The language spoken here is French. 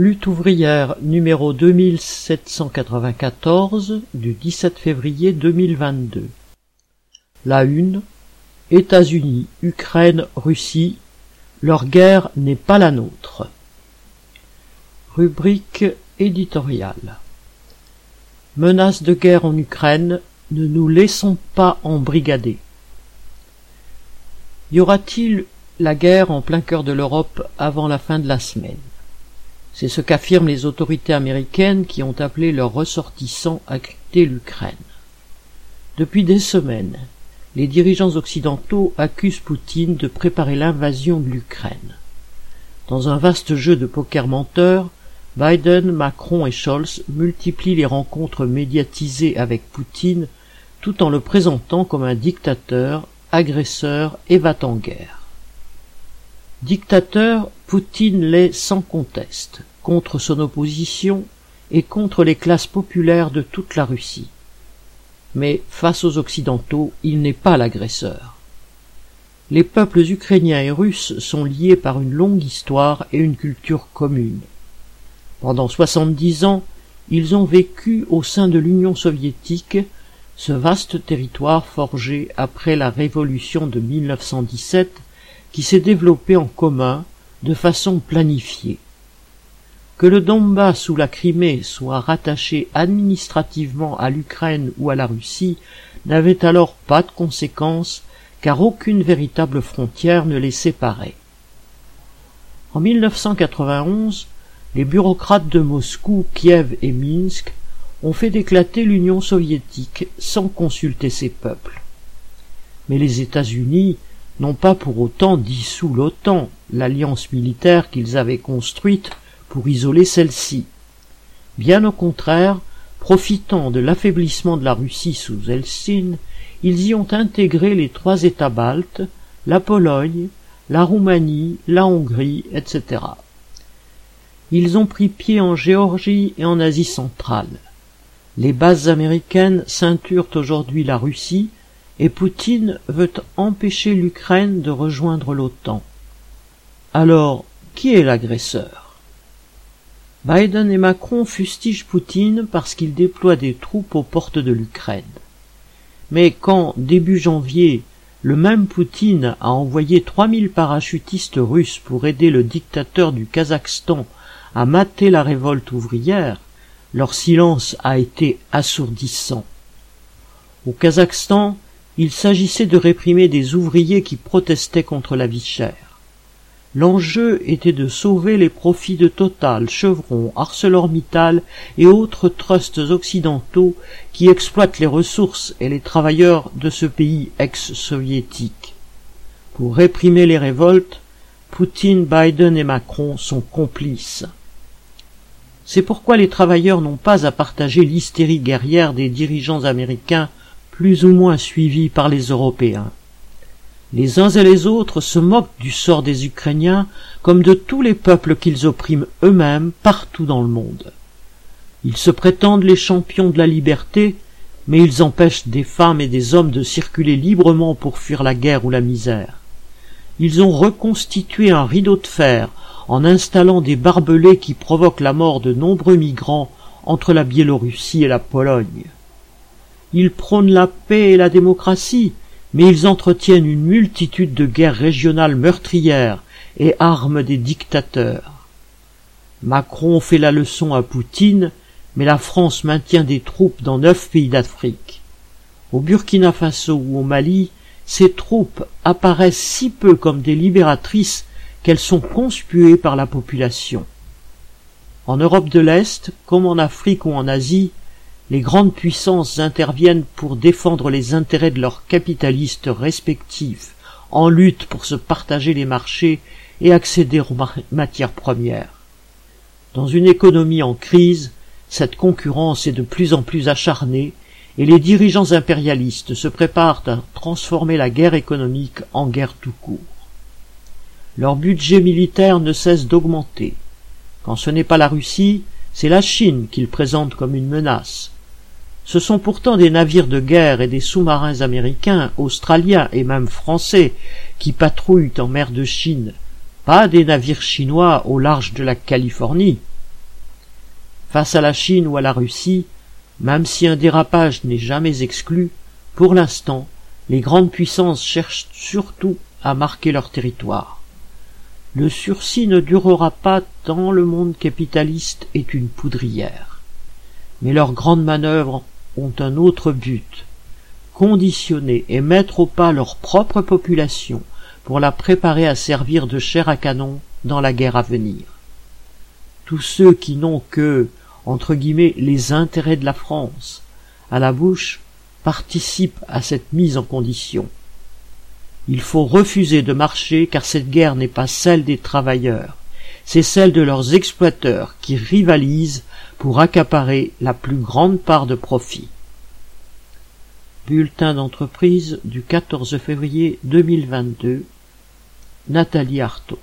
Lutte ouvrière numéro 2794 du 17 février 2022. La une États-Unis, Ukraine, Russie. Leur guerre n'est pas la nôtre. Rubrique éditoriale. Menace de guerre en Ukraine, ne nous laissons pas embrigader. Y aura-t-il la guerre en plein cœur de l'Europe avant la fin de la semaine? C'est ce qu'affirment les autorités américaines qui ont appelé leurs ressortissants à quitter l'Ukraine. Depuis des semaines, les dirigeants occidentaux accusent Poutine de préparer l'invasion de l'Ukraine. Dans un vaste jeu de poker menteur, Biden, Macron et Scholz multiplient les rencontres médiatisées avec Poutine tout en le présentant comme un dictateur, agresseur et va-t-en-guerre. Dictateur, Poutine l'est sans conteste, contre son opposition et contre les classes populaires de toute la Russie. Mais face aux Occidentaux, il n'est pas l'agresseur. Les peuples ukrainiens et russes sont liés par une longue histoire et une culture commune. Pendant soixante-dix ans, ils ont vécu au sein de l'Union soviétique ce vaste territoire forgé après la révolution de 1917 qui s'est développé en commun de façon planifiée. Que le Donbass ou la Crimée soient rattachés administrativement à l'Ukraine ou à la Russie n'avait alors pas de conséquences car aucune véritable frontière ne les séparait. En 1991, les bureaucrates de Moscou, Kiev et Minsk ont fait éclater l'Union soviétique sans consulter ses peuples. Mais les États-Unis n'ont pas pour autant dissous l'OTAN, l'alliance militaire qu'ils avaient construite pour isoler celle-ci. Bien au contraire, profitant de l'affaiblissement de la Russie sous Helsinki, ils y ont intégré les trois États baltes, la Pologne, la Roumanie, la Hongrie, etc. Ils ont pris pied en Géorgie et en Asie centrale. Les bases américaines ceinturent aujourd'hui la Russie et Poutine veut empêcher l'Ukraine de rejoindre l'OTAN. Alors, qui est l'agresseur? Biden et Macron fustigent Poutine parce qu'il déploie des troupes aux portes de l'Ukraine. Mais quand, début janvier, le même Poutine a envoyé trois mille parachutistes russes pour aider le dictateur du Kazakhstan à mater la révolte ouvrière, leur silence a été assourdissant. Au Kazakhstan, il s'agissait de réprimer des ouvriers qui protestaient contre la vie chère. L'enjeu était de sauver les profits de Total, Chevron, ArcelorMittal et autres trusts occidentaux qui exploitent les ressources et les travailleurs de ce pays ex-soviétique. Pour réprimer les révoltes, Poutine, Biden et Macron sont complices. C'est pourquoi les travailleurs n'ont pas à partager l'hystérie guerrière des dirigeants américains plus ou moins suivis par les Européens. Les uns et les autres se moquent du sort des Ukrainiens comme de tous les peuples qu'ils oppriment eux-mêmes partout dans le monde. Ils se prétendent les champions de la liberté, mais ils empêchent des femmes et des hommes de circuler librement pour fuir la guerre ou la misère. Ils ont reconstitué un rideau de fer en installant des barbelés qui provoquent la mort de nombreux migrants entre la Biélorussie et la Pologne. Ils prônent la paix et la démocratie, mais ils entretiennent une multitude de guerres régionales meurtrières et arment des dictateurs. Macron fait la leçon à Poutine, mais la France maintient des troupes dans neuf pays d'Afrique. Au Burkina Faso ou au Mali, ces troupes apparaissent si peu comme des libératrices qu'elles sont conspuées par la population. En Europe de l'Est, comme en Afrique ou en Asie, les grandes puissances interviennent pour défendre les intérêts de leurs capitalistes respectifs, en lutte pour se partager les marchés et accéder aux matières premières. Dans une économie en crise, cette concurrence est de plus en plus acharnée et les dirigeants impérialistes se préparent à transformer la guerre économique en guerre tout court. Leur budget militaire ne cesse d'augmenter. Quand ce n'est pas la Russie, c'est la Chine qu'ils présentent comme une menace. Ce sont pourtant des navires de guerre et des sous-marins américains, australiens et même français qui patrouillent en mer de Chine, pas des navires chinois au large de la Californie. Face à la Chine ou à la Russie, même si un dérapage n'est jamais exclu, pour l'instant, les grandes puissances cherchent surtout à marquer leur territoire. Le sursis ne durera pas tant le monde capitaliste est une poudrière. Mais leurs grandes manœuvres ont un autre but, conditionner et mettre au pas leur propre population pour la préparer à servir de chair à canon dans la guerre à venir. Tous ceux qui n'ont que, entre guillemets, les intérêts de la France à la bouche participent à cette mise en condition. Il faut refuser de marcher car cette guerre n'est pas celle des travailleurs, c'est celle de leurs exploiteurs qui rivalisent pour accaparer la plus grande part de profit. Bulletin d'entreprise du 14 février 2022 Nathalie Artaud